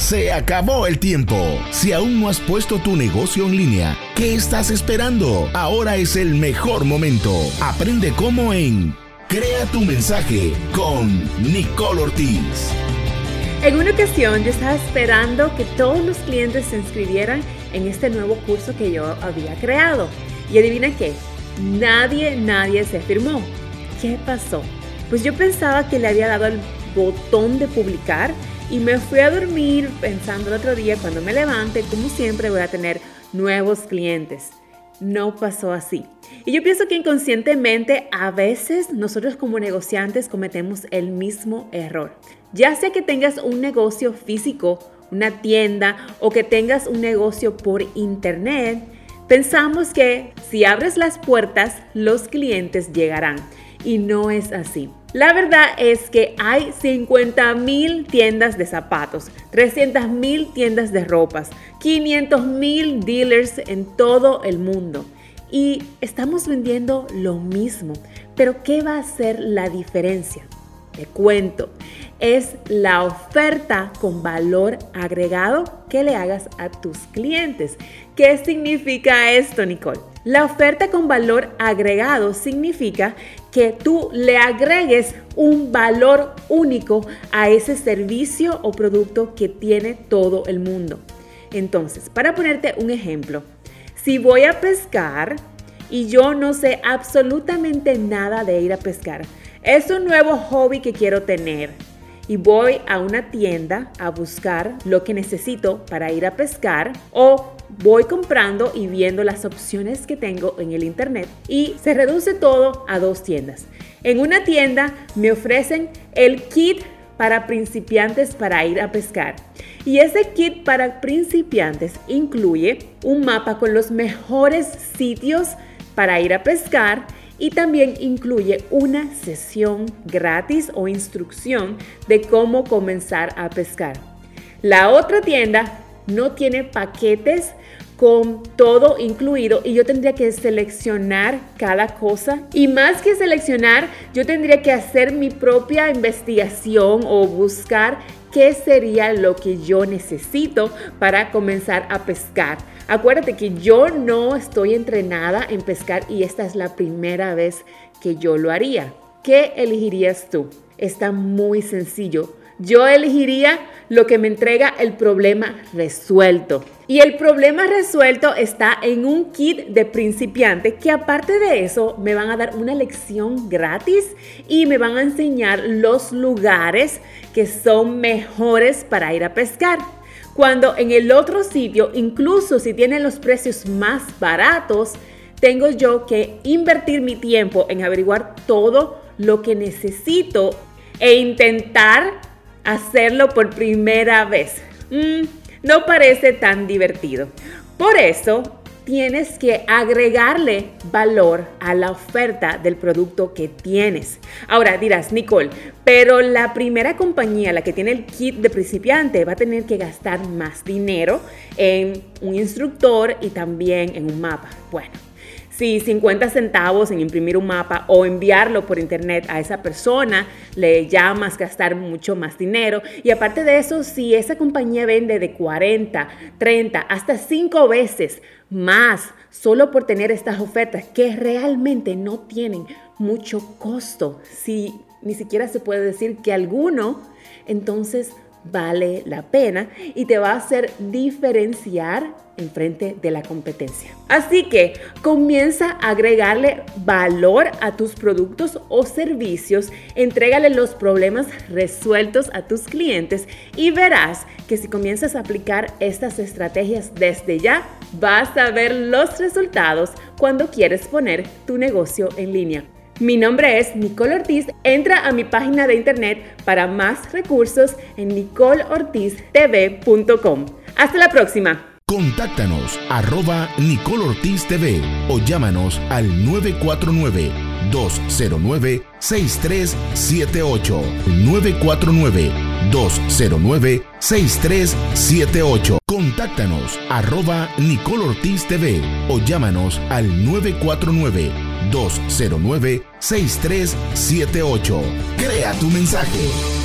Se acabó el tiempo. Si aún no has puesto tu negocio en línea, ¿qué estás esperando? Ahora es el mejor momento. Aprende cómo en Crea tu mensaje con Nicole Ortiz. En una ocasión yo estaba esperando que todos los clientes se inscribieran en este nuevo curso que yo había creado. Y adivina qué, nadie, nadie se firmó. ¿Qué pasó? Pues yo pensaba que le había dado el botón de publicar y me fui a dormir pensando el otro día cuando me levante, como siempre voy a tener nuevos clientes. No pasó así. Y yo pienso que inconscientemente a veces nosotros como negociantes cometemos el mismo error. Ya sea que tengas un negocio físico, una tienda o que tengas un negocio por internet, pensamos que si abres las puertas, los clientes llegarán. Y no es así. La verdad es que hay 50 mil tiendas de zapatos, 300 mil tiendas de ropas, 500 mil dealers en todo el mundo. Y estamos vendiendo lo mismo. Pero ¿qué va a ser la diferencia? Te cuento. Es la oferta con valor agregado que le hagas a tus clientes. ¿Qué significa esto, Nicole? La oferta con valor agregado significa que tú le agregues un valor único a ese servicio o producto que tiene todo el mundo. Entonces, para ponerte un ejemplo, si voy a pescar y yo no sé absolutamente nada de ir a pescar, es un nuevo hobby que quiero tener y voy a una tienda a buscar lo que necesito para ir a pescar o voy comprando y viendo las opciones que tengo en el internet y se reduce todo a dos tiendas. En una tienda me ofrecen el kit para principiantes para ir a pescar. Y ese kit para principiantes incluye un mapa con los mejores sitios para ir a pescar y también incluye una sesión gratis o instrucción de cómo comenzar a pescar. La otra tienda no tiene paquetes con todo incluido y yo tendría que seleccionar cada cosa. Y más que seleccionar, yo tendría que hacer mi propia investigación o buscar qué sería lo que yo necesito para comenzar a pescar. Acuérdate que yo no estoy entrenada en pescar y esta es la primera vez que yo lo haría. ¿Qué elegirías tú? Está muy sencillo. Yo elegiría lo que me entrega el problema resuelto. Y el problema resuelto está en un kit de principiante que aparte de eso me van a dar una lección gratis y me van a enseñar los lugares que son mejores para ir a pescar. Cuando en el otro sitio, incluso si tienen los precios más baratos, tengo yo que invertir mi tiempo en averiguar todo lo que necesito e intentar hacerlo por primera vez. Mm, no parece tan divertido. Por eso, tienes que agregarle valor a la oferta del producto que tienes. Ahora dirás, Nicole, pero la primera compañía, la que tiene el kit de principiante, va a tener que gastar más dinero en un instructor y también en un mapa. Bueno, si 50 centavos en imprimir un mapa o enviarlo por internet a esa persona le llamas gastar mucho más dinero. Y aparte de eso, si esa compañía vende de 40, 30, hasta 5 veces más solo por tener estas ofertas que realmente no tienen mucho costo, si ni siquiera se puede decir que alguno, entonces vale la pena y te va a hacer diferenciar en frente de la competencia. Así que comienza a agregarle valor a tus productos o servicios, entrégale los problemas resueltos a tus clientes y verás que si comienzas a aplicar estas estrategias desde ya, vas a ver los resultados cuando quieres poner tu negocio en línea. Mi nombre es Nicole Ortiz. Entra a mi página de internet para más recursos en nicoleortiztv.com. Hasta la próxima. Contáctanos arroba Nicole Ortiz TV o llámanos al 949 209 6378 949 209 6378 Contáctanos arroba Nicole Ortiz TV o llámanos al 949 209 6378 Crea tu mensaje.